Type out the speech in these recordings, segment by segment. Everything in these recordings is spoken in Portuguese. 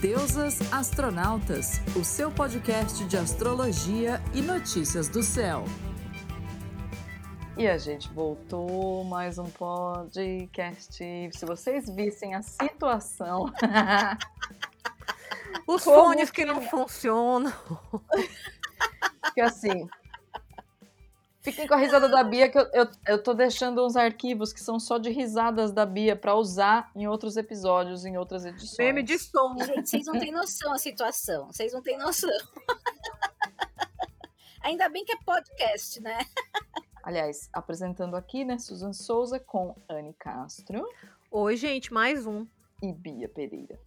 Deusas Astronautas, o seu podcast de astrologia e notícias do céu. E a gente voltou mais um podcast. Se vocês vissem a situação. Os fones que não funcionam. Que assim, Fiquem com a risada da Bia, que eu, eu, eu tô deixando uns arquivos que são só de risadas da Bia para usar em outros episódios, em outras edições. Meme de som. Gente, vocês não têm noção a situação. Vocês não têm noção. Ainda bem que é podcast, né? Aliás, apresentando aqui, né, Susan Souza com Anne Castro. Oi, gente, mais um. E Bia Pereira.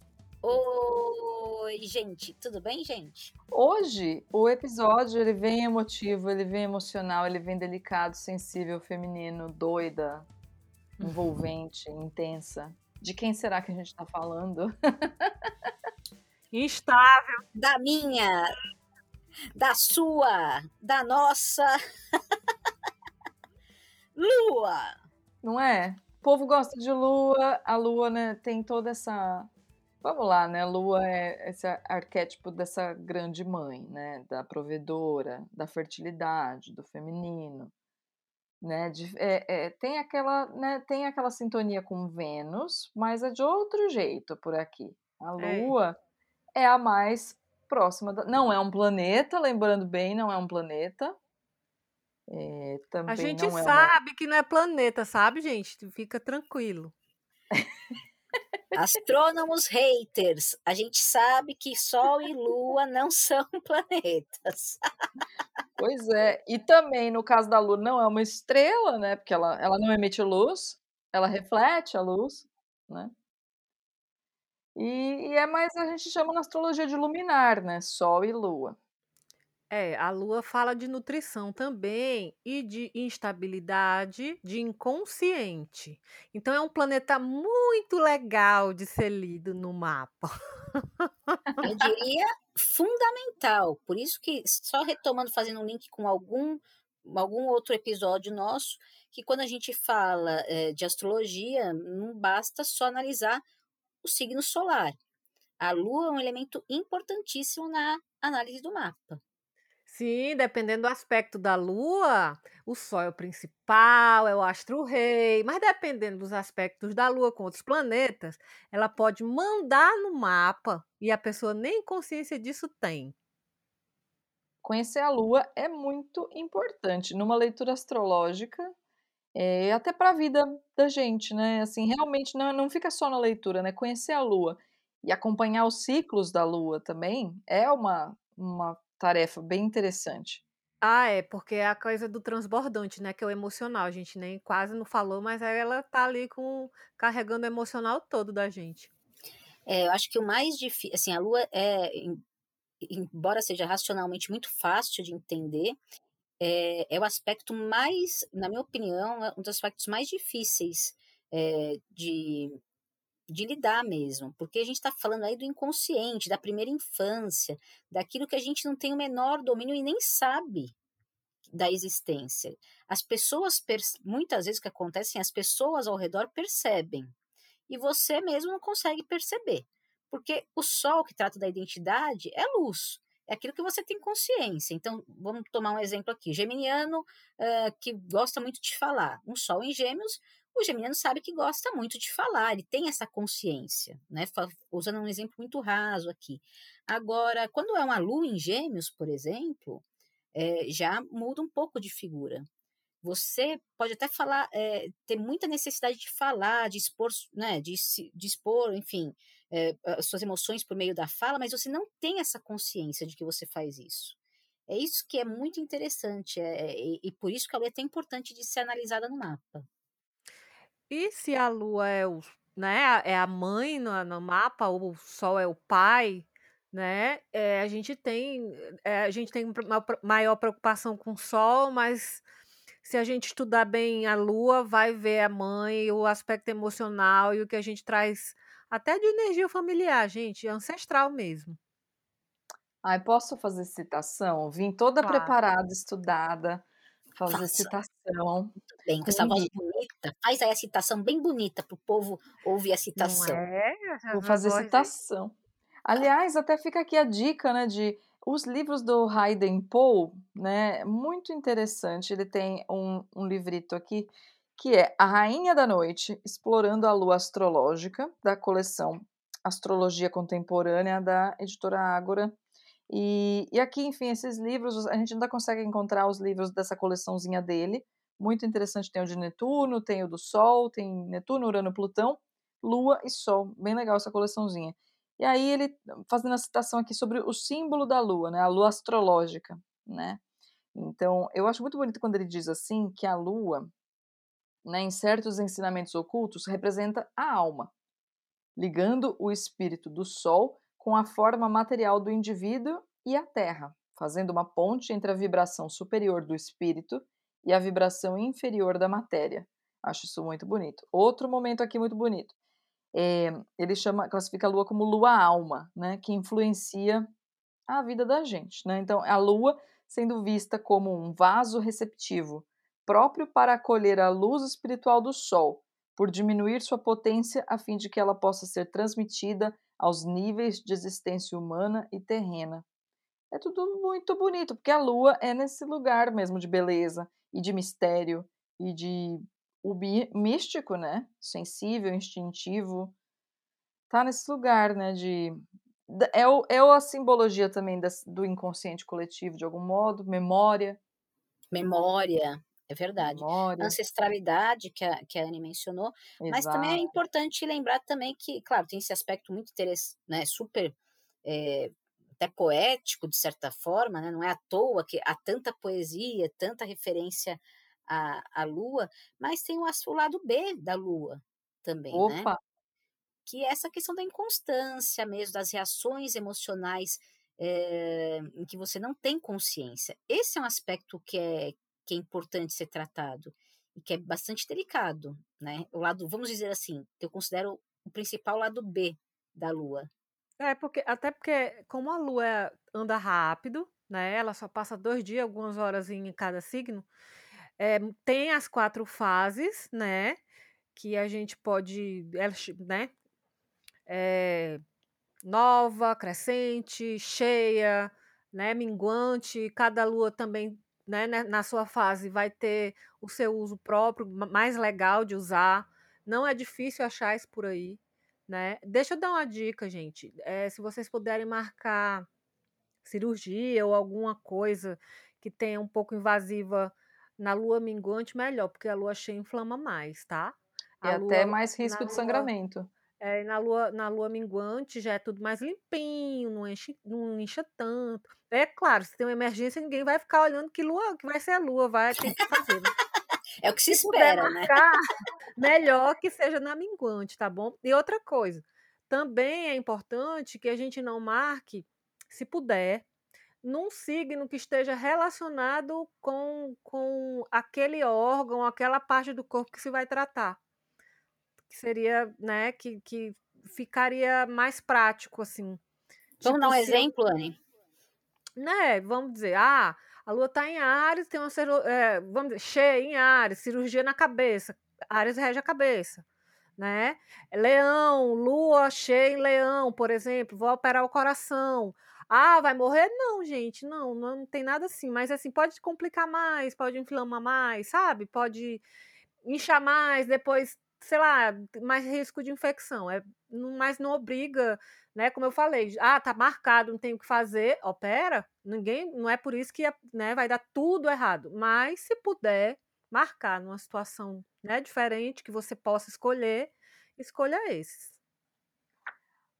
Oi, gente, tudo bem, gente? Hoje o episódio ele vem emotivo, ele vem emocional, ele vem delicado, sensível, feminino, doida, envolvente, intensa. De quem será que a gente está falando? Instável. Da minha, da sua, da nossa. Lua. Não é? O povo gosta de lua, a lua né, tem toda essa Vamos lá, né? Lua é esse arquétipo dessa grande mãe, né? Da provedora, da fertilidade, do feminino, né? De, é, é, tem aquela, né? Tem aquela sintonia com Vênus, mas é de outro jeito por aqui. A é. Lua é, é a mais próxima. Da, não é um planeta, lembrando bem, não é um planeta. É, a gente sabe uma... que não é planeta, sabe, gente? Fica tranquilo. Astrônomos haters, a gente sabe que Sol e Lua não são planetas. Pois é, e também no caso da Lua não é uma estrela, né? Porque ela, ela não emite luz, ela reflete a luz, né? E, e é mais a gente chama na astrologia de luminar, né? Sol e Lua. É, a Lua fala de nutrição também e de instabilidade, de inconsciente. Então é um planeta muito legal de ser lido no mapa. Eu diria fundamental. Por isso que, só retomando, fazendo um link com algum, algum outro episódio nosso, que quando a gente fala é, de astrologia, não basta só analisar o signo solar. A Lua é um elemento importantíssimo na análise do mapa. Sim, dependendo do aspecto da Lua, o Sol é o principal, é o astro-rei, mas dependendo dos aspectos da Lua com outros planetas, ela pode mandar no mapa e a pessoa nem consciência disso tem. Conhecer a Lua é muito importante numa leitura astrológica, é, até para a vida da gente, né? Assim, realmente não, não fica só na leitura, né? Conhecer a Lua e acompanhar os ciclos da Lua também é uma, uma tarefa bem interessante. Ah, é, porque é a coisa do transbordante, né? Que é o emocional. A gente nem quase não falou, mas ela tá ali com carregando o emocional todo da gente. É, eu acho que o mais difícil, assim, a Lua é, embora seja racionalmente muito fácil de entender, é, é o aspecto mais, na minha opinião, é um dos aspectos mais difíceis é, de de lidar mesmo, porque a gente está falando aí do inconsciente, da primeira infância, daquilo que a gente não tem o menor domínio e nem sabe da existência. As pessoas, muitas vezes que acontece, as pessoas ao redor percebem e você mesmo não consegue perceber, porque o sol que trata da identidade é luz. É aquilo que você tem consciência. Então, vamos tomar um exemplo aqui. Geminiano uh, que gosta muito de falar. Um sol em gêmeos o geminiano sabe que gosta muito de falar, ele tem essa consciência, né? Usando um exemplo muito raso aqui. Agora, quando é uma lua em gêmeos, por exemplo, é, já muda um pouco de figura. Você pode até falar, é, ter muita necessidade de falar, de expor, né, de, de expor, enfim, é, as suas emoções por meio da fala, mas você não tem essa consciência de que você faz isso. É isso que é muito interessante, é, e, e por isso que a lua é tão importante de ser analisada no mapa. E se a Lua é o, né, é a mãe no, no mapa, ou o Sol é o pai, né? É, a gente tem é, a gente tem uma maior preocupação com o Sol, mas se a gente estudar bem a Lua, vai ver a mãe, o aspecto emocional e o que a gente traz até de energia familiar, gente, ancestral mesmo. Ai, posso fazer citação? Vim toda claro. preparada, estudada fazer Faça. citação. Muito bem, com essa voz bonita. Faz aí a citação bem bonita para o povo ouvir a citação. É? Vou fazer citação. Aliás, até fica aqui a dica, né, de os livros do Hayden Poe, né, muito interessante. Ele tem um, um livrito aqui que é A Rainha da Noite, explorando a lua astrológica, da coleção Astrologia Contemporânea da editora Ágora. E, e aqui, enfim, esses livros, a gente ainda consegue encontrar os livros dessa coleçãozinha dele. Muito interessante, tem o de Netuno, tem o do Sol, tem Netuno, Urano, Plutão, Lua e Sol. Bem legal essa coleçãozinha. E aí ele fazendo a citação aqui sobre o símbolo da Lua, né? A Lua astrológica, né? Então, eu acho muito bonito quando ele diz assim que a Lua, né, em certos ensinamentos ocultos, representa a alma, ligando o espírito do Sol com a forma material do indivíduo e a Terra, fazendo uma ponte entre a vibração superior do espírito e a vibração inferior da matéria. Acho isso muito bonito. Outro momento aqui muito bonito. É, ele chama, classifica a Lua como Lua alma, né, que influencia a vida da gente. Né? Então, a Lua sendo vista como um vaso receptivo, próprio para acolher a luz espiritual do Sol, por diminuir sua potência a fim de que ela possa ser transmitida aos níveis de existência humana e terrena. É tudo muito bonito, porque a lua é nesse lugar mesmo de beleza e de mistério e de o místico, né? Sensível, instintivo. Tá nesse lugar, né? De é, o, é a simbologia também das, do inconsciente coletivo, de algum modo, memória. Memória, é verdade. Memória. Ancestralidade, que a, que a Anne mencionou. Exato. Mas também é importante lembrar também que, claro, tem esse aspecto muito interessante, né, super é, até poético, de certa forma, né? não é à toa que há tanta poesia, tanta referência à, à Lua, mas tem o, o lado B da Lua também, né? Opa. né? Que é essa questão da inconstância mesmo, das reações emocionais é, em que você não tem consciência. Esse é um aspecto que é, que é importante ser tratado e que é bastante delicado, né? O lado, vamos dizer assim, que eu considero o principal lado B da Lua. É, porque, até porque, como a Lua anda rápido, né? Ela só passa dois dias, algumas horas em cada signo. É, tem as quatro fases, né? Que a gente pode, né? É, nova, crescente, cheia, né? Minguante. Cada lua também né, né, na sua fase vai ter o seu uso próprio, mais legal de usar. Não é difícil achar isso por aí, né? Deixa eu dar uma dica, gente. É, se vocês puderem marcar cirurgia ou alguma coisa que tenha um pouco invasiva na lua minguante, melhor, porque a lua cheia inflama mais, tá? A e lua, até mais risco de lua, sangramento. É, na lua, na lua minguante já é tudo mais limpinho, não, enche, não incha tanto. É claro, se tem uma emergência, ninguém vai ficar olhando que lua, que vai ser a lua, vai ter que fazer. Né? É o que se, se espera, né? melhor que seja na minguante, tá bom? E outra coisa, também é importante que a gente não marque, se puder, num signo que esteja relacionado com, com aquele órgão, aquela parte do corpo que se vai tratar que seria, né, que, que ficaria mais prático, assim. Vamos tipo, dar um exemplo, Anne? Né, vamos dizer, ah, a lua está em Ares, tem uma é, vamos dizer, cheia em Ares, cirurgia na cabeça, Ares rege a cabeça, né? Leão, lua cheia em Leão, por exemplo, vou operar o coração. Ah, vai morrer? Não, gente, não, não tem nada assim, mas assim, pode complicar mais, pode inflamar mais, sabe? Pode inchar mais, depois sei lá, mais risco de infecção. É, mas não obriga, né? Como eu falei, ah, tá marcado, não tem o que fazer, opera. Ninguém, não é por isso que né, vai dar tudo errado. Mas se puder marcar numa situação né, diferente que você possa escolher, escolha esses.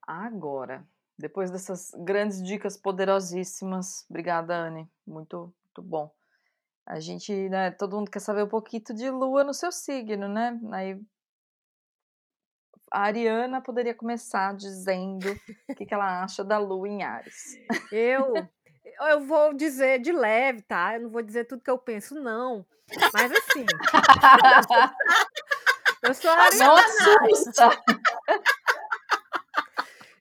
Agora, depois dessas grandes dicas poderosíssimas, obrigada, Anne. Muito, muito bom. A gente, né, todo mundo quer saber um pouquinho de lua no seu signo, né? Aí a Ariana poderia começar dizendo o que, que ela acha da Lua em Ares. Eu, eu vou dizer de leve, tá? Eu não vou dizer tudo que eu penso, não. Mas assim. eu sou ariana. Não assusta.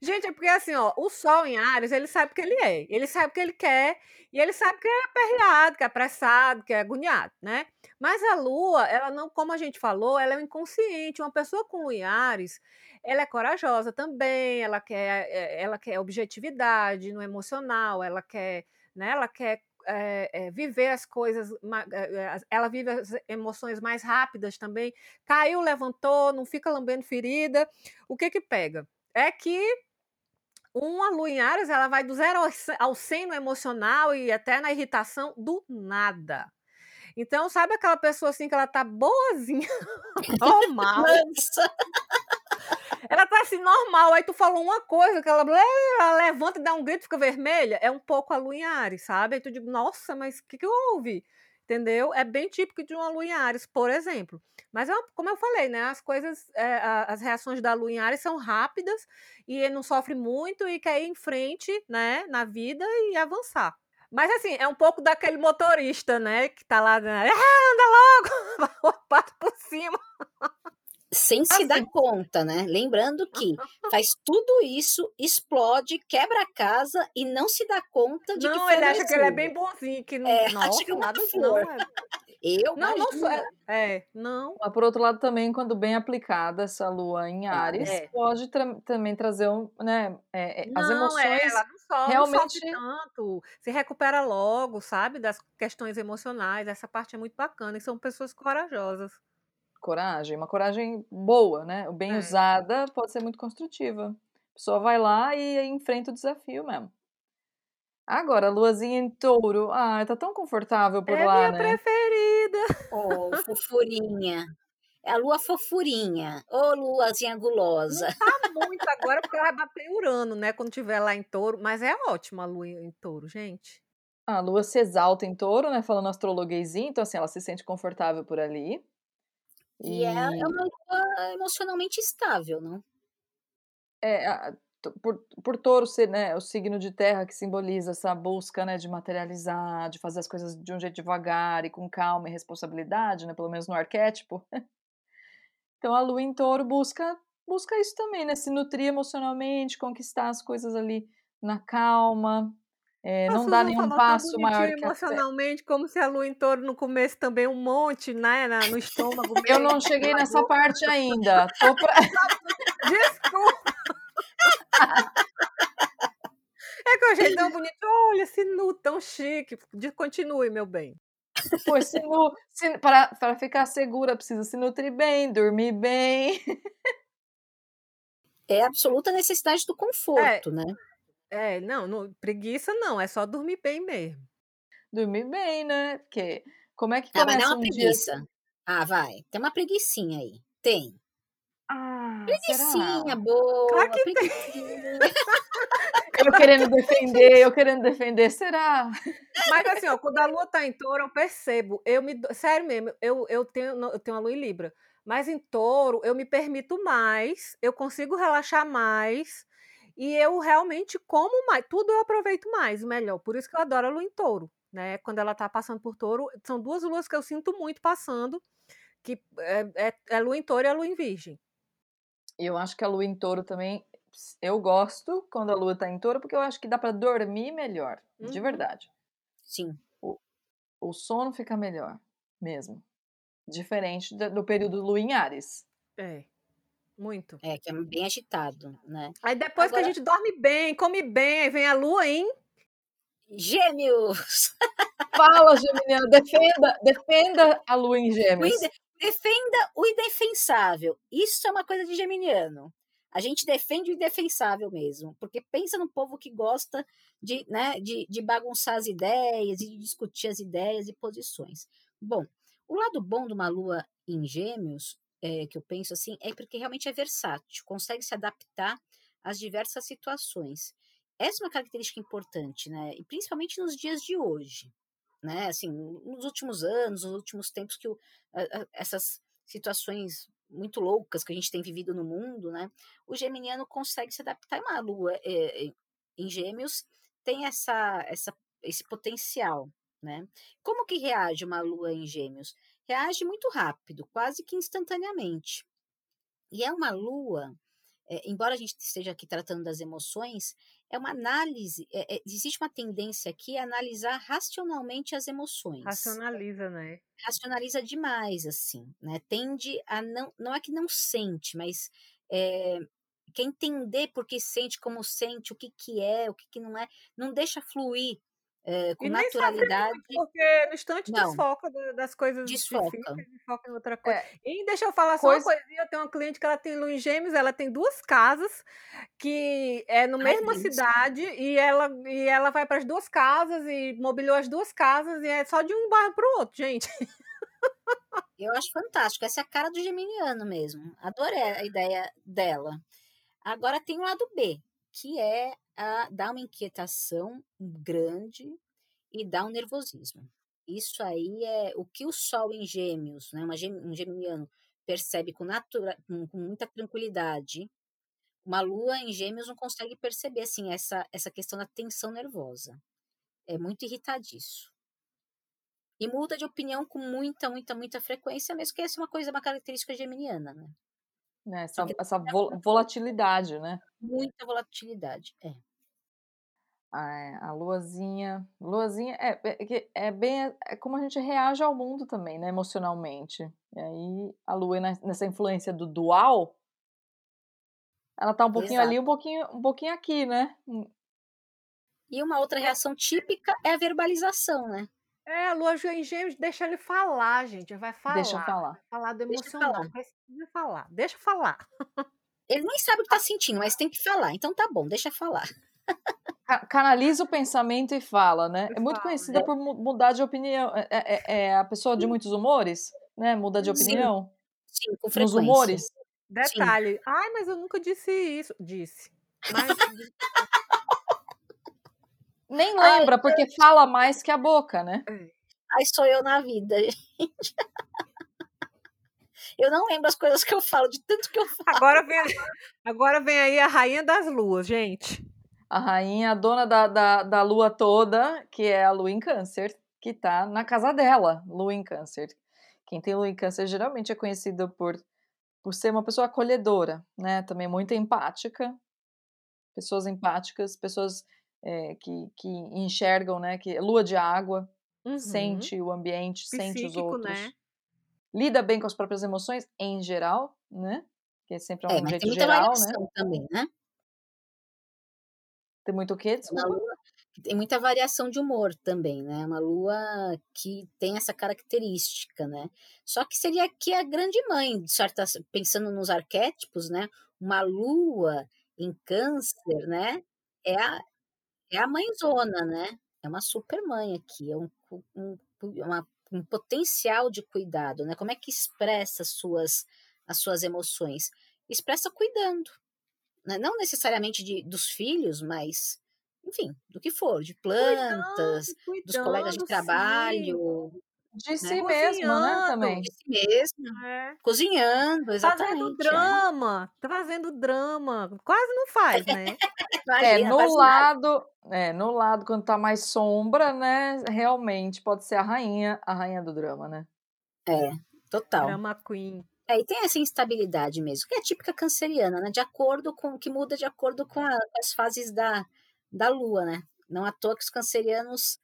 Gente, é porque assim, ó, o Sol em Ares, ele sabe o que ele é. Ele sabe o que ele quer e ele sabe que é aperreado, que é apressado, que é agoniado, né? Mas a Lua, ela não, como a gente falou, ela é um inconsciente. Uma pessoa com em Ares, ela é corajosa também, ela quer, eh, ela quer objetividade no emocional, ela quer, né? Ela quer é, é, viver as coisas, ela vive as emoções mais rápidas também. Caiu, levantou, não fica lambendo ferida. O que que pega? É que uma lua em Ares, ela vai do zero ao 100 no emocional e até na irritação do nada. Então, sabe aquela pessoa assim que ela tá boazinha, normal. ela tá assim, normal. Aí tu falou uma coisa que ela, ela levanta e dá um grito e fica vermelha. É um pouco a lua em Ares, sabe? Aí tu diz, nossa, mas o que, que houve? Entendeu? É bem típico de uma lua em Ares, por exemplo. Mas, é como eu falei, né? As coisas, é, as reações da lua em Ares são rápidas e não sofre muito e quer ir em frente, né? Na vida e avançar. Mas assim, é um pouco daquele motorista, né? Que tá lá, né? Ah, anda logo! Pato por cima sem se dar conta, né? Lembrando que faz tudo isso, explode, quebra a casa e não se dá conta de não, que foi ele acha que ele é bem bonzinho, que não, é, nossa, acha que é nada flor. não é. Eu Não, não sou, é, é, não. Mas por outro lado também, quando bem aplicada essa lua em Ares, é. pode tra- também trazer um, né, é, é, as Não, é, emoções ela não sofre, realmente- não sofre tanto, se recupera logo, sabe, das questões emocionais, essa parte é muito bacana, e são pessoas corajosas. Coragem, uma coragem boa, né? Bem É. usada pode ser muito construtiva. A pessoa vai lá e enfrenta o desafio mesmo. Agora, a luazinha em touro, ai, tá tão confortável por é lá, minha né? preferida. Oh, fofurinha. É a lua fofurinha. Ô, luazinha gulosa. Tá muito agora, porque ela vai bater Urano, né, quando tiver lá em touro, mas é ótima a lua em touro, gente. A lua se exalta em touro, né? Falando astrologuesinho, então assim, ela se sente confortável por ali. E é, é uma lua emocionalmente estável, não? É, a- por, por touro ser né, o signo de terra que simboliza essa busca né, de materializar, de fazer as coisas de um jeito devagar e com calma e responsabilidade, né, pelo menos no arquétipo. Então a lua em touro busca, busca isso também, né, se nutrir emocionalmente, conquistar as coisas ali na calma, é, A não dar Susan nenhum passo maior que a emocionalmente, como se a lua em touro no começo também um monte, né, na- no estômago. Eu meio não cheguei nessa boca. parte ainda. Tô pra- Desculpa. É que eu achei tão bonito. Olha, esse nu tão chique. Continue, meu bem. Pô, se se- para, para ficar segura, precisa se nutrir bem, dormir bem. É a absoluta necessidade do conforto, né? É, não, não, preguiça não, é só dormir bem mesmo. Dormir bem, né? Porque como é que Ah, vai dar começa uma um dia... preguiça. Ah, vai. Tem uma preguicinha aí. Tem. Ah, Preguicinha será? boa. Claro que preguicinha. Eu querendo defender, eu querendo defender, será? Mas assim, ó, quando a lua tá em touro, eu percebo. Eu me, sério mesmo, eu, eu, tenho, eu tenho uma lua em Libra. Mas em touro, eu me permito mais, eu consigo relaxar mais. E eu realmente como mais. Tudo eu aproveito mais, melhor. Por isso que eu adoro a lua em touro. Né? Quando ela tá passando por touro, são duas luas que eu sinto muito passando. Que é, é, é a lua em touro e a lua em virgem. E eu acho que a lua em touro também. Eu gosto quando a lua tá em touro, porque eu acho que dá pra dormir melhor. De Uhum. verdade. Sim. O sono fica melhor, mesmo. Diferente da- do período lua em Ares. É, muito. É, que é bem agitado, né? Aí depois que Agora- a gente dorme bem, come bem, aí vem a lua em Gêmeos! Fala, Geminiano, defenda, defenda a lua em gêmeos. Defenda o indefensável. Isso é uma coisa de geminiano. A gente defende o indefensável mesmo, porque pensa no povo que gosta de, né, de, de bagunçar as ideias e de discutir as ideias e posições. Bom, o lado bom de uma lua em gêmeos, é, que eu penso assim, é porque realmente é versátil, consegue se adaptar às diversas situações. Essa é uma característica importante, né? E principalmente nos dias de hoje, né? Assim, nos últimos anos, nos últimos tempos que o, a- a- essas situações muito loucas que a gente tem vivido no mundo, né? O geminiano consegue se adaptar. E uma lua é, em gêmeos tem essa, essa, esse potencial, né? Como que reage uma lua em gêmeos? Reage muito rápido, quase que instantaneamente. E é uma lua é, embora a gente esteja aqui tratando das emoções, é uma análise, é, é, existe uma tendência aqui a analisar racionalmente as emoções. Racionaliza, né? Racionaliza demais, assim, né? Tende a não, não é que não sente, mas é, quer entender por que sente, como sente, o que que é, o que que não é, não deixa fluir é, com E naturalidade. muito, porque no instante Não, desfoca da- das coisas desfoca. difíceis e foca em outra coisa. É, E deixa eu falar só uma coisa. coisinha, eu tenho uma cliente que ela tem em gêmeos, ela tem duas casas que é no Ai, mesma cidade e ela, e ela vai para as duas casas e mobiliou as duas casas e é só de um bairro para o outro, gente. Eu acho fantástico. Essa é a cara do geminiano mesmo. Adorei a ideia dela. Agora tem o lado B, que é a, dar uma inquietação grande e dar um nervosismo. Isso aí é o que o Sol em Gêmeos, né, uma um geminiano, percebe com, natura, com, com muita tranquilidade. Uma Lua em Gêmeos não consegue perceber assim essa, essa questão da tensão nervosa. É muito irritadiço. E muda de opinião com muita, muita, muita frequência, mesmo que essa é uma coisa, uma característica geminiana, né? Né, essa, Porque essa vol- volatilidade, né? muita volatilidade. É. A, a luazinha. Luazinha é, é, que é bem. É como a gente reage ao mundo também, né? Emocionalmente. E aí a lua nessa influência do dual, ela tá um pouquinho Exato. ali, um pouquinho, um pouquinho aqui, né? E uma outra reação típica é a verbalização, né? É, a lua em gêmeos deixa ele falar, gente, vai falar. Deixa eu falar. falar do Deixa emocional, falar. precisa falar, deixa falar. Ele nem sabe o que tá sentindo, mas tem que falar. Então tá bom, deixa falar. Ca- Canaliza o pensamento e fala, né? É muito conhecida por mu- mudar de opinião. É, é- é a pessoa de muitos humores, né? Muda de Sim, opinião Sim, com nos frequência. humores. Detalhe, ai, mas eu nunca disse isso. Disse. Mas Nem Ai, lembra, porque fala mais que a boca, né? Aí sou eu na vida, gente. Eu não lembro as coisas que eu falo, de tanto que eu falo. agora vem, agora vem aí a rainha das luas, gente. A rainha, a dona da, da, da lua toda, que é a lua em câncer, que tá na casa dela, lua em câncer. Quem tem lua em câncer geralmente é conhecido por, por ser uma pessoa acolhedora, né? Também muito empática. Pessoas empáticas, pessoas é, que, que enxergam, né? Que lua de água, Uhum. sente o ambiente, sente os Psíquico, outros. né? Lida bem com as próprias emoções, em geral, né? Que sempre é um É, jeito tem geral, né? também, né? Tem muito o quê? Lua tem muita variação de humor também, né? Uma lua que tem essa característica, né? Só que seria aqui a grande mãe, de certas, pensando nos arquétipos, né? Uma lua em câncer, né? É a, é a mãezona, né? É uma super mãe aqui, é um, um, uma- um potencial de cuidado, né? Como é que expressa as suas, as suas emoções? Expressa cuidando, né? Não necessariamente de, dos filhos, mas, enfim, do que for, de plantas, dos colegas de cuidando, trabalho, De si né? mesmo, né? Cozinhando. Também. de si mesmo, sim. É. cozinhando, Fazendo exatamente. é. drama, trazendo drama. Quase não faz, né? É, no lado, é, no lado, quando tá mais sombra, né? Realmente pode ser a rainha, a rainha do drama, né? É, total. Drama queen. É, e tem essa instabilidade mesmo, que é típica canceriana, né? De acordo com, que muda de acordo com a- as fases da, da lua, né? Não à toa que os cancerianos,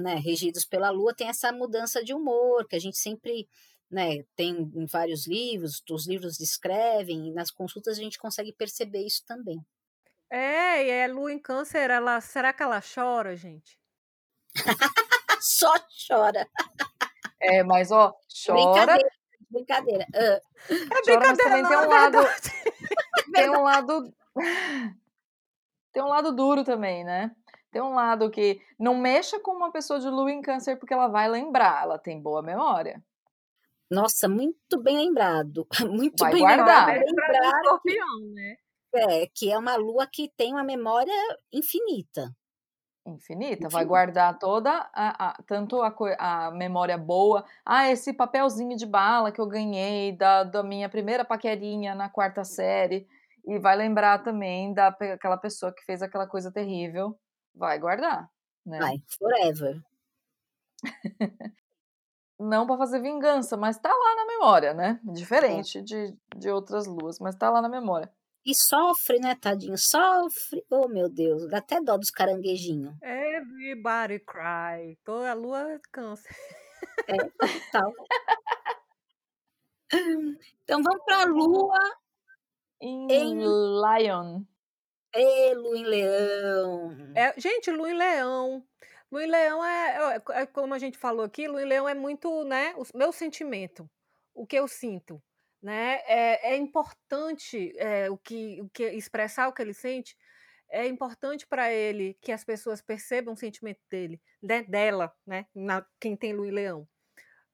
né, regidos pela lua, tem essa mudança de humor, que a gente sempre, né, tem em vários livros, os livros descrevem, e nas consultas a gente consegue perceber isso também. É, e é lua em câncer, ela, será que ela chora, gente? Só chora. É, mas ó, chora, Brincadeira. Brincadeira. Ah, É chora, mas também não, tem é um lado, verdade. tem um lado, tem um lado duro também, né? Tem um lado que não mexa com uma pessoa de lua em câncer porque ela vai lembrar, ela tem boa memória. nossa, muito bem lembrado. Muito Vai bem guardar. lembrado. Lembra do Lembrar escorpião, né? é, que é uma lua que tem uma memória infinita. Infinita, vai guardar toda a, a- tanto a, a memória boa, ah, esse papelzinho de bala que eu ganhei da, da minha primeira paquerinha na quarta série, e vai lembrar também daquela pessoa que fez aquela coisa terrível, vai guardar, né? Vai, forever. Não para fazer vingança, mas tá lá na memória, né? Diferente de, de outras luas, mas tá lá na memória. E sofre, né, tadinho? Sofre. Oh, meu Deus, dá até dó dos caranguejinhos. Everybody cry. Toda a lua cansa. É, total. Então vamos para a lua Em, em Lion. E lua em leão. É, gente, Lua em Leão. Lua em Leão é, é- é como a gente falou aqui, Lua em Leão é muito, né, o meu sentimento, o que eu sinto, né? É, é importante é, o que, o que expressar o que ele sente. É importante para ele que as pessoas percebam o sentimento dele, né, dela, né? Na, quem tem Lua em Leão.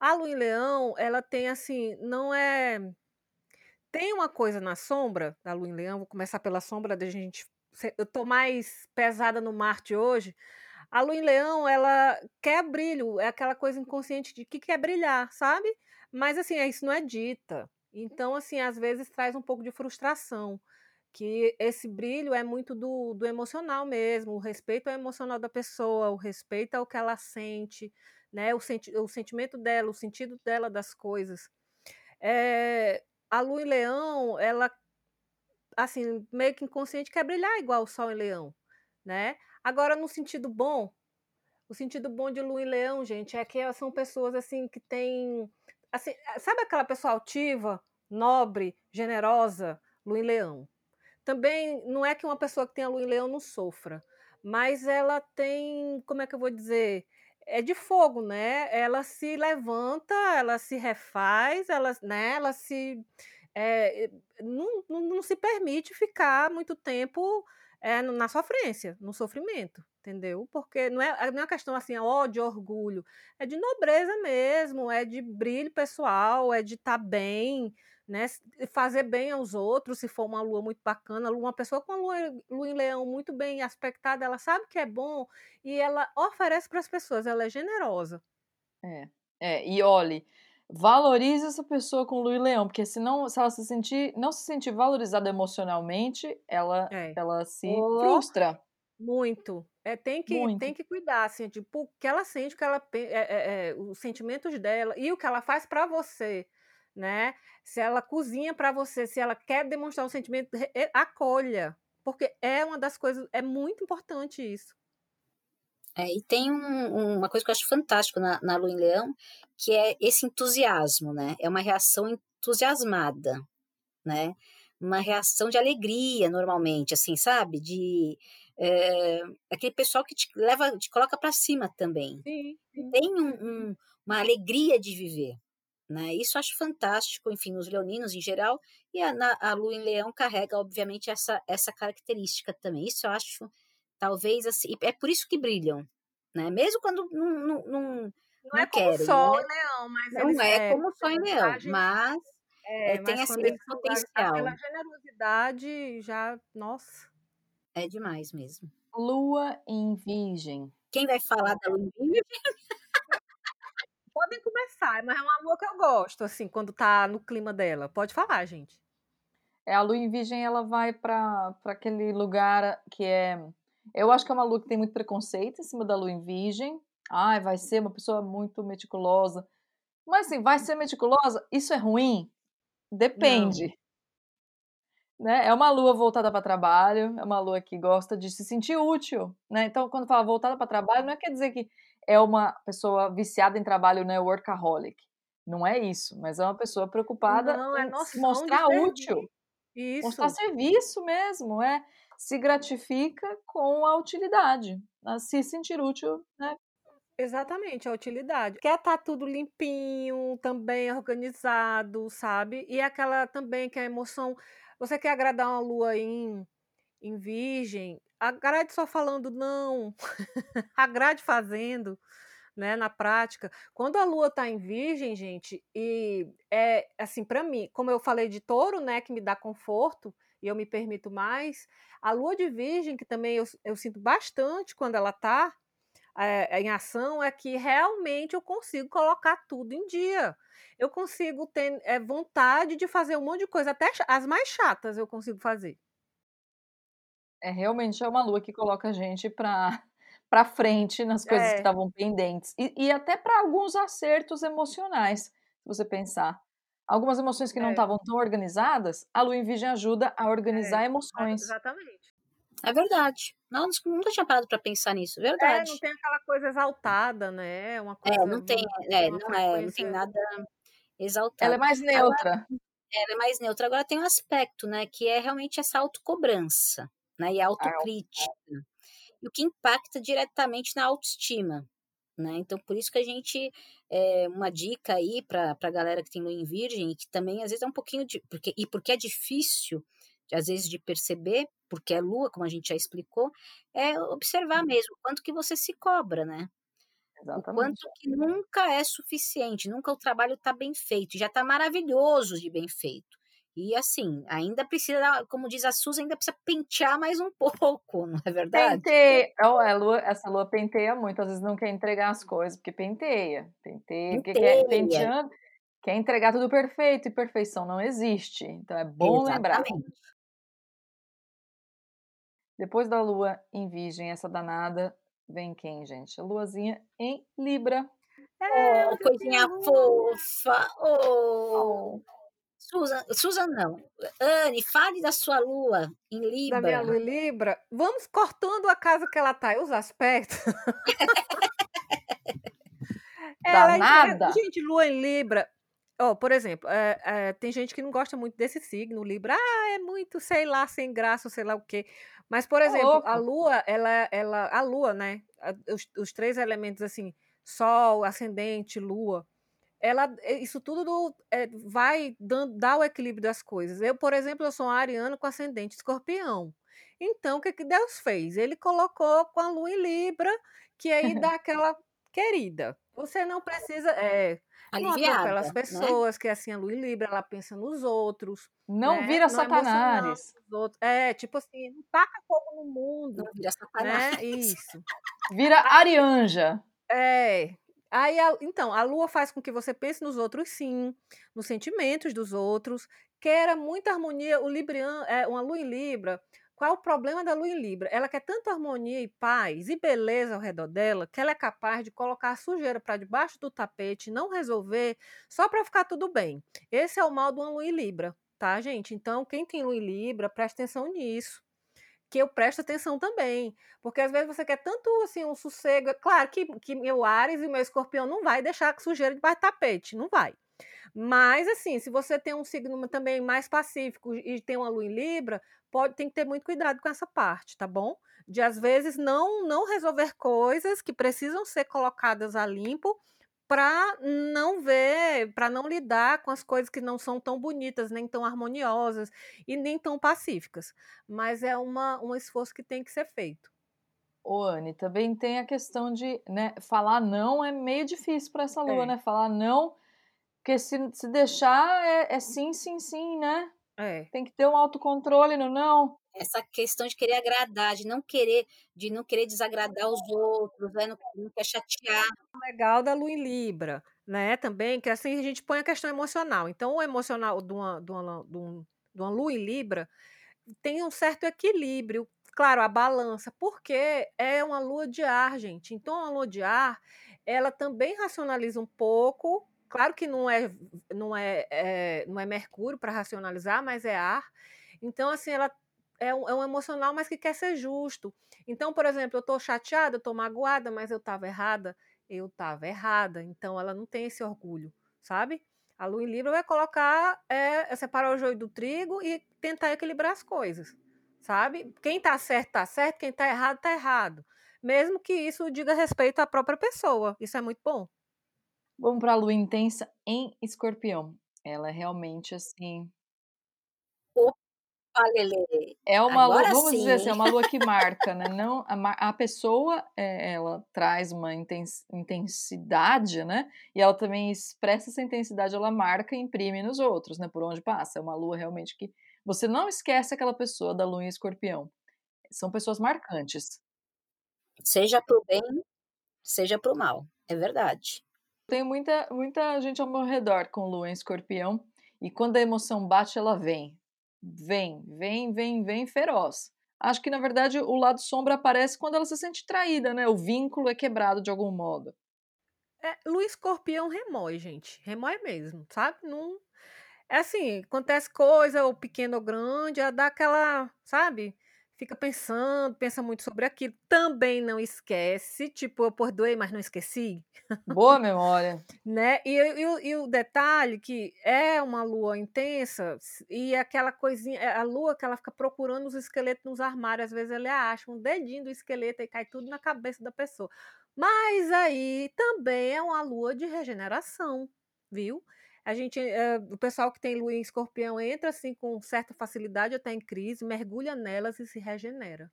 A Lua em Leão, ela tem assim, não é tem uma coisa na sombra da Lua em Leão, vou começar pela sombra da gente. Eu tô mais pesada no Marte hoje. A Lua em Leão, ela quer brilho, é aquela coisa inconsciente de que quer brilhar, sabe? Mas assim, isso não é dita. Então, assim, às vezes traz um pouco de frustração, que esse brilho é muito do, do emocional mesmo, o respeito ao emocional da pessoa, o respeito ao que ela sente, né? O, senti o sentimento dela, o sentido dela das coisas. É, a lua em leão, ela, assim, meio que inconsciente quer brilhar igual o sol em leão, né? Agora, no sentido bom, o sentido bom de lua em leão, gente, é que são pessoas, assim, que têm, assim, sabe aquela pessoa altiva, nobre, generosa, lua em leão? Também não é que uma pessoa que tem a lua em leão não sofra, mas ela tem, como é que eu vou dizer? É de fogo, né? Ela se levanta, ela se refaz, ela, né? ela se. é, não, não, não se permite ficar muito tempo é, na sofrência, no sofrimento, entendeu? Porque não é, não é uma questão assim, ó, de orgulho, é de nobreza mesmo, é de brilho pessoal, é de estar bem, né? Fazer bem aos outros, se for uma lua muito bacana, uma pessoa com a lua, lua em leão muito bem aspectada, ela sabe que é bom e ela oferece para as pessoas, ela é generosa. É, é, e olhe, valorize essa pessoa com lua e leão, porque senão, se ela se sentir, não se sentir valorizada emocionalmente, ela, É. ela se Oh, frustra. Muito. É, tem que, Muito. tem que cuidar, assim, tipo, o que ela sente, o que ela, é, é, é, os sentimentos dela e o que ela faz para você, né? Se ela cozinha para você, se ela quer demonstrar um sentimento, acolha, porque é uma das coisas, é muito importante isso. É, e tem um- uma coisa que eu acho fantástico na, na Lua em Leão, que é esse entusiasmo, né? É uma reação entusiasmada, né? Uma reação de alegria, normalmente, assim, sabe? De é, aquele pessoal que te leva, te coloca para cima também. Sim, sim. Tem um- um- uma alegria de viver, né? Isso eu acho fantástico, enfim, os leoninos em geral, e a, na- a Lua em Leão carrega, obviamente, essa, essa característica também. Isso eu acho, talvez, assim, é por isso que brilham, né? Mesmo quando não, não, não, Não não é como o querem, sol né? e leão, mas Não eles é como o sol em leão, mas é, é, tem esse, potencial. aquela generosidade já, nossa. É demais mesmo. Lua em virgem. Quem vai falar da Lua em Virgem? Podem começar, mas é uma lua que eu gosto, assim, quando tá no clima dela. Pode falar, gente. É, a lua em virgem, ela vai para aquele lugar que é... Eu acho que é uma lua que tem muito preconceito em cima da lua em virgem. Ai, vai ser uma pessoa muito meticulosa. Mas assim, vai ser meticulosa? Isso é ruim? Depende. Né? É uma lua voltada para trabalho, é uma lua que gosta de se sentir útil, né? Então, quando fala voltada para trabalho, não é quer dizer que é uma pessoa viciada em trabalho, né, workaholic. Não é isso, mas é uma pessoa preocupada Não, é em se mostrar útil, Isso. mostrar serviço mesmo, é se gratifica com a utilidade, a se sentir útil, né? Exatamente, a utilidade. Quer estar tudo limpinho, também organizado, sabe? E aquela também que a emoção. Você quer agradar uma lua em, em virgem, agrade só falando não, agrade fazendo, né? Na prática. Quando a lua tá em virgem, gente, e é assim, para mim, como eu falei de touro, né, que me dá conforto e eu me permito mais, a lua de virgem, que também eu, eu sinto bastante quando ela tá é, em ação é que realmente eu consigo colocar tudo em dia. Eu consigo ter é, vontade de fazer um monte de coisa, até as mais chatas eu consigo fazer. É realmente é uma lua que coloca a gente para para frente nas coisas que É. estavam pendentes e, e até para alguns acertos emocionais, se você pensar. algumas emoções que não É. estavam tão organizadas, a lua em virgem ajuda a organizar É, emoções. exatamente. É verdade. Não, nunca tinha parado para pensar nisso. É, Verdade. não tem aquela coisa exaltada, né? Uma coisa, É, não tem, vamos- é, uma não é, não tem nada Ela exaltado. é mais neutra. Ela é mais neutra. Agora tem um aspecto, né, que é realmente essa autocobrança, né, e a autocrítica. E o que impacta diretamente na autoestima, né? Então, por isso que a gente, é, uma dica aí para a galera que tem lua em virgem, e que também às vezes é um pouquinho de, porque, e porque é difícil, às vezes, de perceber, porque é lua, como a gente já explicou, é observar mesmo o quanto que você se cobra, né? O quanto que nunca é suficiente, nunca o trabalho está bem feito, já está maravilhoso de bem feito. E assim, ainda precisa, como diz a Suzy, ainda precisa pentear mais um pouco, não é verdade? Penteia. Oh, a lua, essa lua penteia muito, às vezes não quer entregar as coisas, porque penteia. Penteia, porque quer, Penteia. penteando, quer entregar tudo perfeito, e perfeição não existe. Então é bom lembrar. Exatamente. Depois da lua em virgem, essa danada, vem quem, gente? A luazinha em Libra. É, Oh, coisinha fofa. Oh. Oh, Susan, Susan não. Anne, fale da sua lua em da minha Libra. lua em Libra, vamos cortando a casa que ela tá, e os aspectos. Ela é Danada. inte- Gente, lua em Libra. Ó, por exemplo, é, é, tem gente que não gosta muito desse signo, Libra. Ah, é muito, sei lá, sem graça, sei lá o quê. Mas, por exemplo, louco. a lua, ela, ela, a lua, né? Os, os três elementos assim, Sol, ascendente, lua, ela, é, isso tudo do- é, vai dando, dar o equilíbrio das coisas. Eu, por exemplo, eu sou um ariano com ascendente escorpião. Então, o que, que Deus fez? Ele colocou com a lua em Libra, que aí dá aquela querida. Você não precisa. É, Aliviada. atropela as né? pessoas, que assim, a lua em Libra, ela pensa nos outros. não né? vira Não nos outros. É, tipo assim, não taca fogo no mundo. Não vira satanás. Né? Isso. Vira arianja. É. Aí, a- então, a lua faz com que você pense nos outros, sim, nos sentimentos dos outros, queira muita harmonia. O Libriano, é uma lua em Libra. Qual é o problema da lua em Libra? Ela quer tanta harmonia e paz e beleza ao redor dela que ela é capaz de colocar a sujeira para debaixo do tapete, não resolver, só para ficar tudo bem. Esse é o mal uma lua em Libra, tá, gente? Então, quem tem lua em Libra, presta atenção nisso que eu presto atenção também. Porque às vezes você quer tanto assim um sossego. Claro que, que meu Ares e meu escorpião não vai deixar sujeira debaixo do tapete, não vai. Mas assim, se você tem um signo também mais pacífico e tem uma lua em Libra, pode tem que ter muito cuidado com essa parte, tá bom? De às vezes não não resolver coisas que precisam ser colocadas a limpo para não ver, para não lidar com as coisas que não são tão bonitas, nem tão harmoniosas e nem tão pacíficas. Mas é uma, um esforço que tem que ser feito. Ô, Anne, também tem a questão de, né, falar não é meio difícil para essa lua, É. né? Falar não, porque se, se deixar é, é sim, sim, sim, né? É. Tem que ter um autocontrole no não. Essa questão de querer agradar, de não querer, de não querer desagradar os outros, né? não, não quer chatear. legal da lua em Libra, né? Também, que assim a gente põe a questão emocional. Então, o emocional de uma, de uma, de um- de uma em Libra tem um certo equilíbrio. Claro, a balança, porque é uma lua de ar, gente. Então, a lua de ar, ela também racionaliza um pouco. Claro que não é, não é, é- não é Mercúrio para racionalizar, mas é ar. Então, assim, ela é um, é um emocional, mas que quer ser justo. Então, por exemplo, eu estou chateada, estou magoada, mas eu estava errada eu estava errada. Então ela não tem esse orgulho, sabe? A lua em Libra vai colocar, é, é separar o joio do trigo e tentar equilibrar as coisas, sabe? Quem tá certo, tá certo, quem tá errado, tá errado. Mesmo que isso diga respeito à própria pessoa. Isso é muito bom. Vamos para a lua intensa em escorpião. Ela é realmente assim. É uma lua, Agora vamos dizer assim, é sim. uma lua que marca, né? Não, a, a pessoa, é, ela traz uma intens- intensidade, né? E ela também expressa essa intensidade, ela marca e imprime nos outros, né? Por onde passa. É uma lua realmente que você não esquece aquela pessoa da lua em escorpião. São pessoas marcantes. Seja pro bem, seja pro mal. É verdade. Tem muita, muita gente ao meu redor com lua em escorpião e quando a emoção bate, ela vem. Vem, vem, vem, vem feroz. Acho que na verdade o lado sombra aparece quando ela se sente traída, né? O vínculo é quebrado de algum modo. É, Lua escorpião remói, gente. Remói mesmo, sabe? Não. É assim, acontece coisa, ou pequeno ou grande, ela dá aquela, sabe? Fica pensando, pensa muito sobre aquilo. Também não esquece, tipo, eu perdoei, mas não esqueci. Boa memória. né? E, e, e, o detalhe que é uma lua intensa e aquela coisinha, é a lua que ela fica procurando os esqueletos nos armários, às vezes ela acha um dedinho do esqueleto e cai tudo na cabeça da pessoa. Mas aí também é uma lua de regeneração, viu? A gente, é, o pessoal que tem lua em escorpião entra assim com certa facilidade até em crise, mergulha nelas e se regenera.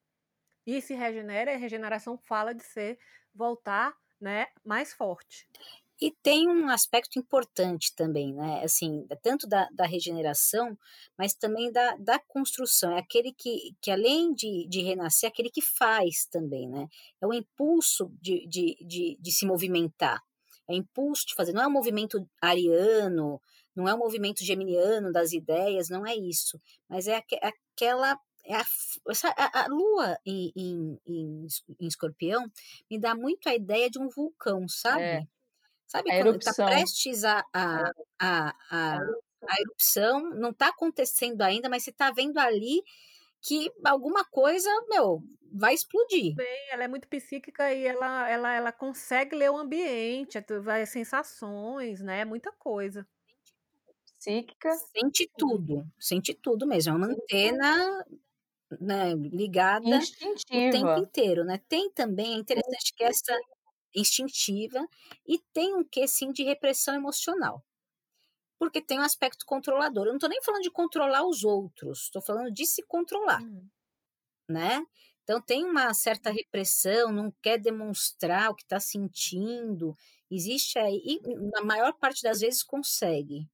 E se regenera, e regeneração fala de ser voltar, né, mais forte. E tem um aspecto importante também, né? Assim, tanto da, da regeneração, mas também da, da construção. É aquele que, que além de, de renascer, é aquele que faz também, né? É o impulso de, de, de, de se movimentar é impulso de fazer, não é um movimento ariano, não é um movimento geminiano das ideias, não é isso, mas é aquela é a, a, a, lua em, em, em, em, escorpião me dá muito a ideia de um vulcão, sabe? É. Sabe a quando está prestes a, a, a, a, a erupção, não está acontecendo ainda, mas você está vendo ali que alguma coisa, meu, vai explodir. Bem, ela é muito psíquica e ela, ela, ela consegue ler o ambiente, vai sensações, né? Muita coisa. Psíquica. Sente tudo, sente tudo mesmo. É uma antena né, ligada instintiva. o tempo inteiro, né? Tem também, é interessante que essa instintiva e tem um quê, sim, de repressão emocional. Porque tem um aspecto controlador. Eu não estou nem falando de controlar os outros, estou falando de se controlar, hum. né? Então tem uma certa repressão, não quer demonstrar o que está sentindo. Existe aí, e na maior parte das vezes consegue,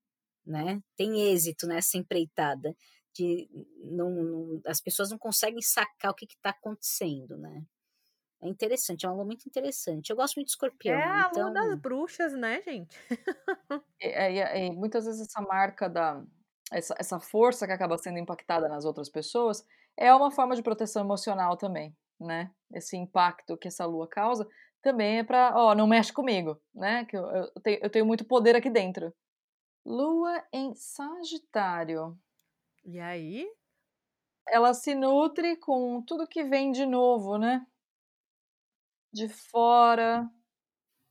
né? Tem êxito nessa empreitada. De, não, não, as pessoas não conseguem sacar o que está acontecendo, né? É interessante, é um momento interessante. Eu gosto muito de escorpião. É a então... lua das bruxas, né, gente? é, é, é, muitas vezes essa marca da. Essa, essa força que acaba sendo impactada nas outras pessoas é uma forma de proteção emocional também, né? Esse impacto que essa lua causa também é para, ó, não mexe comigo, né? Que eu, eu, tenho, eu tenho muito poder aqui dentro. Lua em Sagitário. E aí? Ela se nutre com tudo que vem de novo, né? De fora.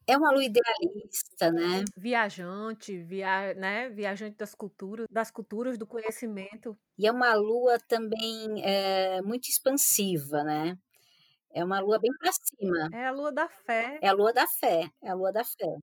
É uma lua idealista, né? Viajante, via, né? Viajante das culturas, das culturas, do conhecimento. E é uma lua também é, muito expansiva, né? É uma lua bem para cima. É a lua da fé. É a lua da fé. É a lua da fé.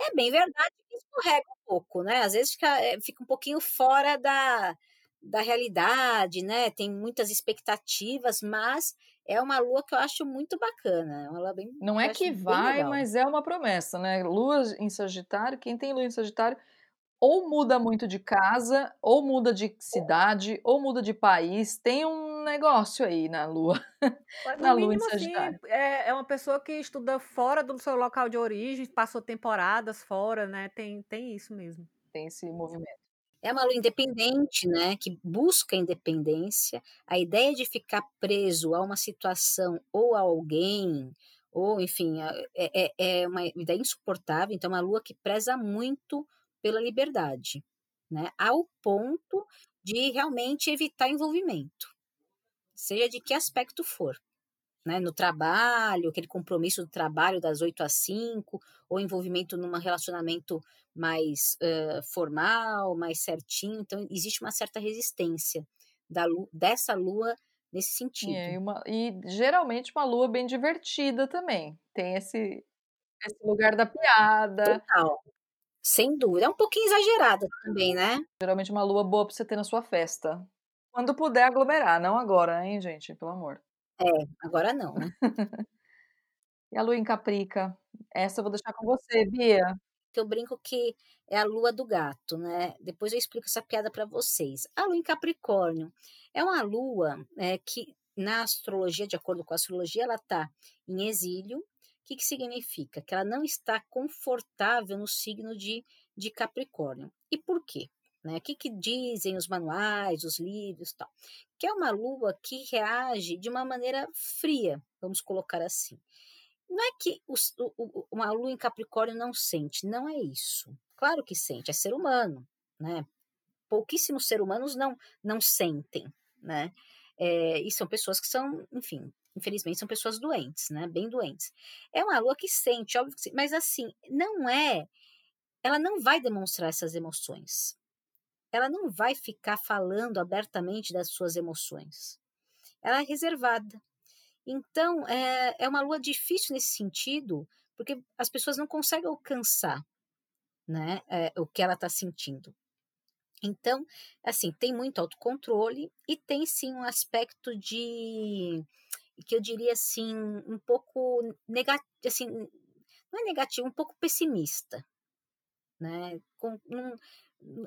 É bem verdade que escorrega um pouco, né? Às vezes fica, eh, fica um pouquinho fora da, da realidade, né? Tem muitas expectativas, mas é uma lua que eu acho muito bacana. É uma lua bem, Não é que vai, mas é uma promessa, né? Lua em Sagitário, quem tem lua em Sagitário ou muda muito de casa, ou muda de cidade, ou muda de país. Tem um negócio aí na lua. na lua em assim, Sagitário. Assim, é, é uma pessoa que estuda fora do seu local de origem, passou temporadas fora, né? Tem, tem isso mesmo. Tem esse movimento. É uma lua independente, né, que busca independência. A ideia de ficar preso a uma situação ou a alguém, ou enfim, é, é, é uma ideia insuportável. Então, é uma lua que preza muito pela liberdade, né, ao ponto de realmente evitar envolvimento, seja de que aspecto for né, no trabalho, aquele compromisso do trabalho das 8 às 5, ou envolvimento num relacionamento mais uh, formal, mais certinho. Então, existe uma certa resistência da, dessa lua nesse sentido. É, e, uma, e geralmente uma lua bem divertida também. Tem esse, esse lugar da piada. Total. Sem dúvida. É um pouquinho exagerada também, né? Geralmente uma lua boa para você ter na sua festa. Quando puder aglomerar, não agora, hein, gente? Pelo amor. É, agora não, né? E a lua em Caprica? Essa eu vou deixar com você, Bia. Que eu brinco que é a lua do gato, né? Depois eu explico essa piada para vocês. A lua em Capricórnio é uma lua é, que, na astrologia, de acordo com a astrologia, ela está em exílio. O que, que significa? Que ela não está confortável no signo de, de Capricórnio. E por quê? Né? O que, que dizem os manuais, os livros tal? Que é uma lua que reage de uma maneira fria, vamos colocar assim. Não é que os, o, uma lua em Capricórnio não sente, não é isso. Claro que sente, é ser humano, né? Pouquíssimos seres humanos não, não sentem, né? É, e são pessoas que são, enfim, infelizmente são pessoas doentes, né? Bem doentes. É uma lua que sente, óbvio que sim, mas assim, não é. Ela não vai demonstrar essas emoções. Ela não vai ficar falando abertamente das suas emoções. Ela é reservada. Então, é, é uma lua difícil nesse sentido, porque as pessoas não conseguem alcançar né, é, o que ela está sentindo. Então, assim, tem muito autocontrole e tem sim um aspecto de que eu diria assim, um pouco negativo, assim, não é negativo, um pouco pessimista, né? Com,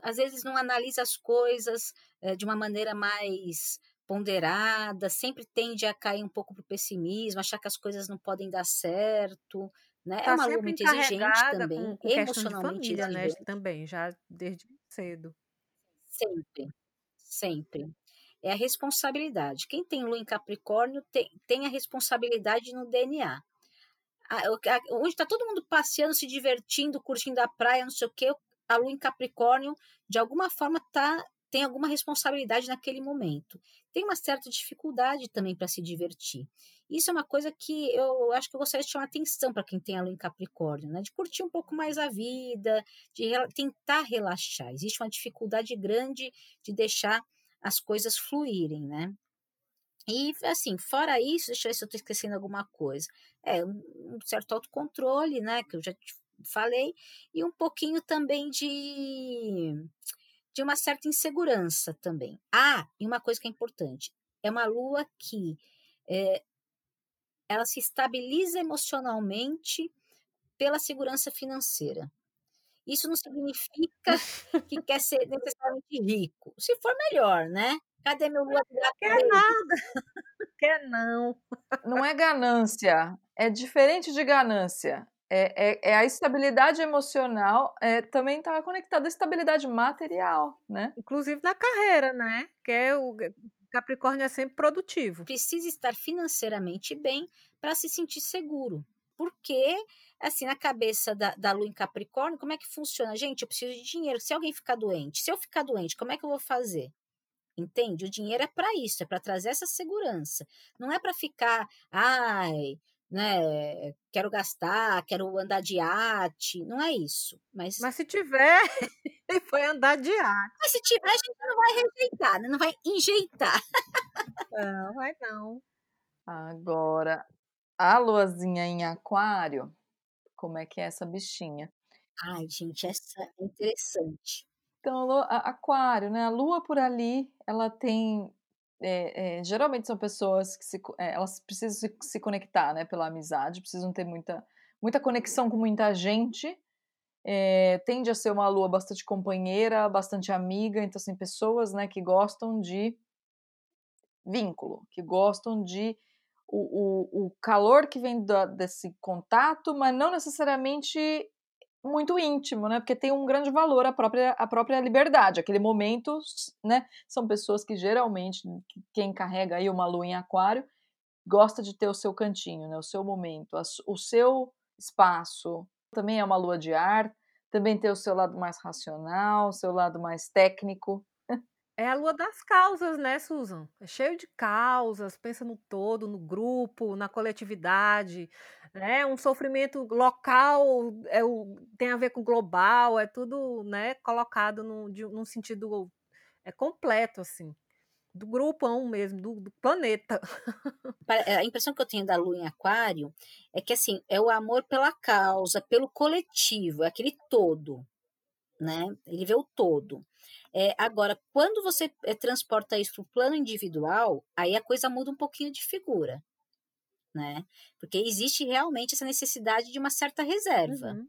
às vezes não analisa as coisas é, de uma maneira mais ponderada, sempre tende a cair um pouco para o pessimismo, achar que as coisas não podem dar certo, né? É Tá uma lua muito exigente também, com, com emocionalmente família, né? Também, já desde cedo. sempre, sempre. É a responsabilidade. Quem tem lua em Capricórnio tem, tem a responsabilidade no DNA. A- a- Onde está todo mundo passeando, se divertindo, curtindo a praia, não sei o quê, a lua em Capricórnio, de alguma forma, tá, tem alguma responsabilidade naquele momento. Tem uma certa dificuldade também para se divertir. Isso é uma coisa que eu acho que eu gostaria de chamar atenção para quem tem a lua em Capricórnio, né? De curtir um pouco mais a vida, de rela- tentar relaxar. Existe uma dificuldade grande de deixar as coisas fluírem, né? E, assim, fora isso, deixa eu ver se eu estou esquecendo alguma coisa. É, um certo autocontrole, né, que eu já falei, e um pouquinho também de, de uma certa insegurança também. Ah, e uma coisa que é importante, é uma lua que é, ela se estabiliza emocionalmente pela segurança financeira. Isso não significa que quer ser necessariamente rico. Se for melhor, né? Cadê meu lua de gato Quer nada, quer não. Não é ganância, é diferente de ganância. É, é, é a estabilidade emocional, é, também está conectada à estabilidade material, né? Inclusive na carreira, né? Que é o Capricórnio é sempre produtivo. precisa estar financeiramente bem para se sentir seguro. Porque, assim, na cabeça da, da lua em Capricórnio, como é que funciona? Gente, eu preciso de dinheiro. Se alguém ficar doente, se eu ficar doente, como é que eu vou fazer? Entende? O dinheiro é para isso, é para trazer essa segurança. Não é para ficar, ai, né, quero gastar, quero andar de iate. Não é isso. Mas, mas, Mas se tiver, foi andar de ar. se tiver, a gente não vai rejeitar, né? não vai enjeitar. Não, vai não. Agora, a luazinha em aquário, como é que é essa bichinha? Ai, gente, essa é interessante. Então, aquário, né? A lua por ali, ela tem. É, é, geralmente são pessoas que se, é, elas precisam se, se conectar, né? Pela amizade, precisam ter muita, muita conexão com muita gente. é, tende a ser uma lua bastante companheira, bastante amiga. Então, assim, pessoas, né? Que gostam de vínculo, que gostam de o, o, o calor que vem da- desse contato, mas não necessariamente muito íntimo, né? Porque tem um grande valor a própria, a própria liberdade. Aquele momento, né? São pessoas que geralmente, que- quem carrega aí uma lua em aquário, gosta de ter o seu cantinho, né? O seu momento, o seu espaço. Também é uma lua de ar, também tem o seu lado mais racional, o seu lado mais técnico. É a lua das causas, né, Susan? É cheio de causas, pensa no todo, no grupo, na coletividade, né? Um sofrimento local é o, tem a ver com global, é tudo, né, colocado num, de, num sentido é completo, assim, do grupão mesmo, do, do planeta. A impressão que eu tenho da lua em aquário é que, assim, é o amor pela causa, pelo coletivo, é aquele todo, né? Ele vê o todo. É, agora, quando você eh, transporta isso para o plano individual, aí a coisa muda um pouquinho de figura, né? Porque existe realmente essa necessidade de uma certa reserva, Uhum.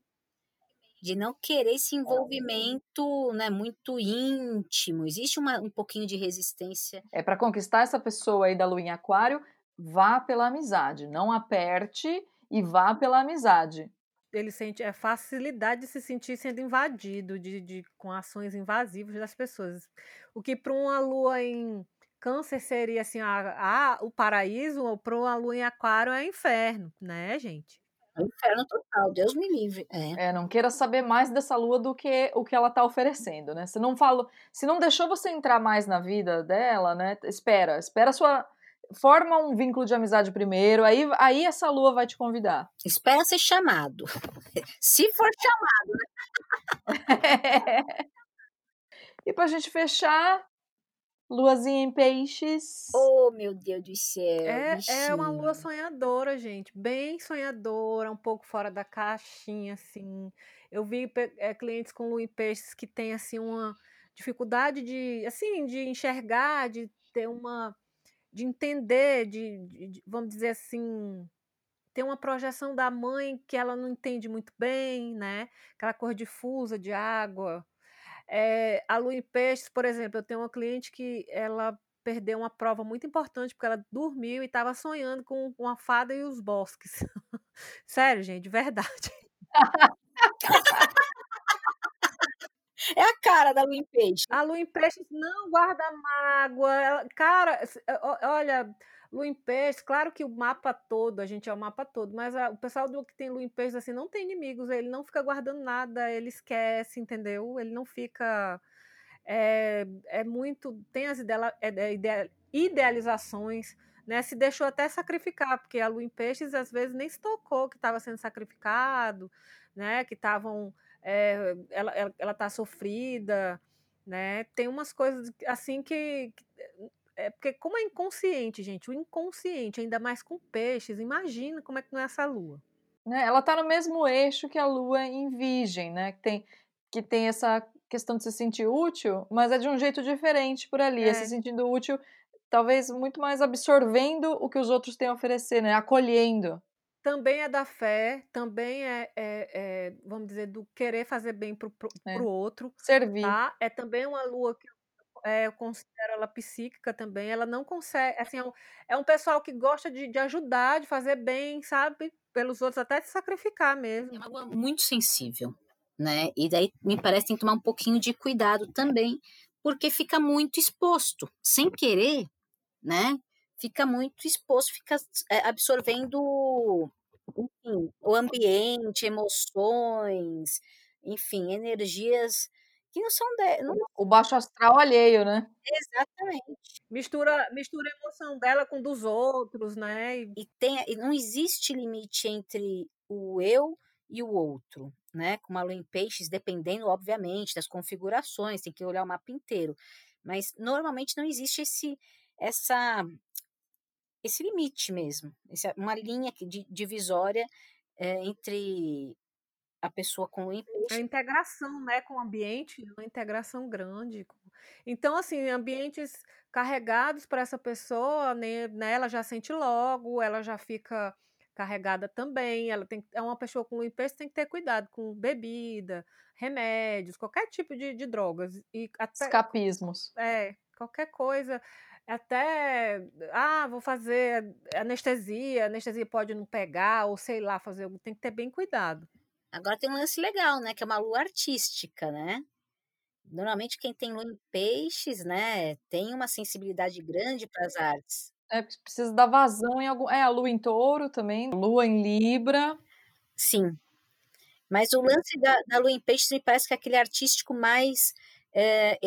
de não querer esse envolvimento, né, muito íntimo. Existe uma, um pouquinho de resistência. É para conquistar essa pessoa aí da lua em aquário, vá pela amizade, não aperte e vá pela amizade. Ele sente é facilidade de se sentir sendo invadido de, de com ações invasivas das pessoas. O que para uma lua em câncer seria assim a, a- o paraíso, ou para uma lua em aquário é inferno, né, gente? É inferno total, Deus me livre. É. É, não queira saber mais dessa lua do que o que ela tá oferecendo, né? Se não falo, se não deixou você entrar mais na vida dela, né? Espera, espera a sua forma um vínculo de amizade primeiro, aí, aí essa lua vai te convidar. Espera ser chamado. Se for chamado, né? e pra gente fechar, luazinha em peixes. Oh, meu Deus do céu. É, é uma lua sonhadora, gente. Bem sonhadora, um pouco fora da caixinha, assim. Eu vi é, clientes com lua em peixes que têm, assim, uma dificuldade de, assim, de enxergar, de ter uma de entender, de, de, vamos dizer assim, ter uma projeção da mãe que ela não entende muito bem, né? Aquela cor difusa de água. É, a lua em peixes, por exemplo, eu tenho uma cliente que ela perdeu uma prova muito importante porque ela dormiu e estava sonhando com, com a fada e os bosques. Sério, gente, de verdade. É a cara da Lu em Peixe. A Lu em Peixe não guarda mágoa. cara, olha, Lu em Peixe, claro que o mapa todo, a gente é o mapa todo, mas a, o pessoal do que tem Lu em Peixe, assim, não tem inimigos, ele não fica guardando nada, ele esquece, entendeu? Ele não fica... É, é muito... Tem as é, idealizações, né? Se deixou até sacrificar, porque a Lu em Peixes, às vezes, nem se tocou que estava sendo sacrificado, né? Que estavam é, ela, ela, ela tá sofrida, né? Tem umas coisas assim que, que é porque como é inconsciente, gente, o inconsciente, ainda mais com peixes, imagina como é que não é essa lua. Né? Ela tá no mesmo eixo que a lua em virgem, né? Que tem, que tem essa questão de se sentir útil, mas é de um jeito diferente por ali, é, é se sentindo útil, talvez muito mais absorvendo o que os outros têm a oferecer, né? Acolhendo também é da fé, também é, é, é vamos dizer, do querer fazer bem pro, pro, é. outro. Servir. Tá? É também uma lua que é, eu considero ela psíquica também. Ela não consegue. Assim, é um, é um pessoal que gosta de, de ajudar, de fazer bem, sabe? Pelos outros, até de sacrificar mesmo. É uma lua muito sensível, né? E daí me parece que tem que tomar um pouquinho de cuidado também, porque fica muito exposto, sem querer, né? fica muito exposto, fica eh, absorvendo enfim, o ambiente, emoções, enfim, energias que não são de, não... o baixo astral alheio, né? Exatamente. Mistura, mistura a emoção dela com dos outros, né? E, e tem, e não existe limite entre o eu e o outro, né? Com a lua em peixes, dependendo, obviamente, das configurações, tem que olhar o mapa inteiro. Mas normalmente não existe esse essa esse limite mesmo, essa, uma linha de, divisória é, entre a pessoa com o A integração, né, com o ambiente, uma integração grande. Então, assim, ambientes carregados para essa pessoa, né, né, ela já sente logo, ela já fica carregada também. Ela tem é uma pessoa com limpeza tem que ter cuidado com bebida, remédios, qualquer tipo de, de drogas e até escapismos. É, qualquer coisa até, ah, vou fazer anestesia, anestesia pode não pegar, ou sei lá, fazer, tem que ter bem cuidado. Agora tem um lance legal, né, que é uma lua artística, né? Normalmente quem tem lua em peixes, né, tem uma sensibilidade grande para as artes. É, precisa dar vazão em algum. É, a lua em touro também, lua em Libra. Sim. Mas o lance da, da lua em peixes me parece que é aquele artístico mais é,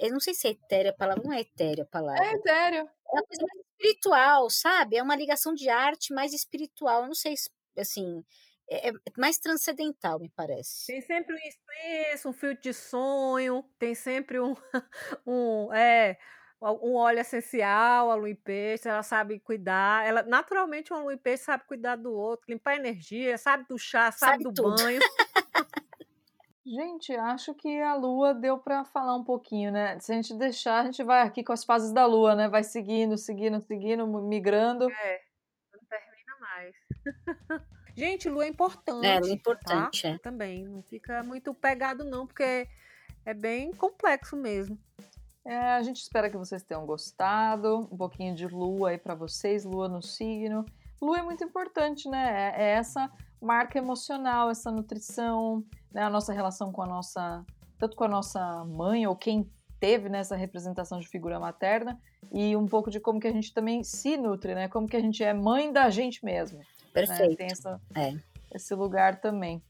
eu não sei se é etérea a palavra, não é etérea a palavra. É etéreo. É uma coisa mais espiritual, sabe? É uma ligação de arte mais espiritual. Eu não sei se, assim, é, é mais transcendental, me parece. Tem sempre um incenso, um fio de sonho, tem sempre um, um é, um óleo essencial, a lua em peixe, ela sabe cuidar. Ela, naturalmente, uma lua em peixe sabe cuidar do outro, limpar a energia, sabe do chá, sabe, sabe do tudo. banho. Gente, acho que a Lua deu para falar um pouquinho, né? Se a gente deixar, a gente vai aqui com as fases da Lua, né? Vai seguindo, seguindo, seguindo, migrando. É, não termina mais. gente, Lua é importante. É, Lua é importante, tá? é. Também, não fica muito pegado não, porque é bem complexo mesmo. É, a gente espera que vocês tenham gostado, um pouquinho de Lua aí para vocês, Lua no signo. Lua é muito importante, né? É, é essa marca emocional, essa nutrição, né, a nossa relação com a nossa, tanto com a nossa mãe ou quem teve nessa representação de figura materna e um pouco de como que a gente também se nutre, né? Como que a gente é mãe da gente mesmo. Perfeito. Né? Tem essa, é. esse lugar também.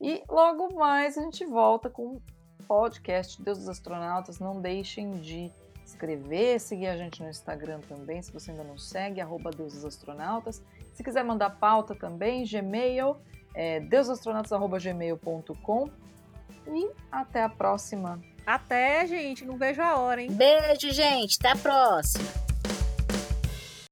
E logo mais a gente volta com o podcast Deus dos Astronautas. Não deixem de escrever, seguir a gente no Instagram também, se você ainda não segue, arroba Deus dos Astronautas. Se quiser mandar pauta também, Gmail, é deusastronautas.gmail.com. E até a próxima. Até, gente. Não vejo a hora, hein? Beijo, gente. Até a próxima.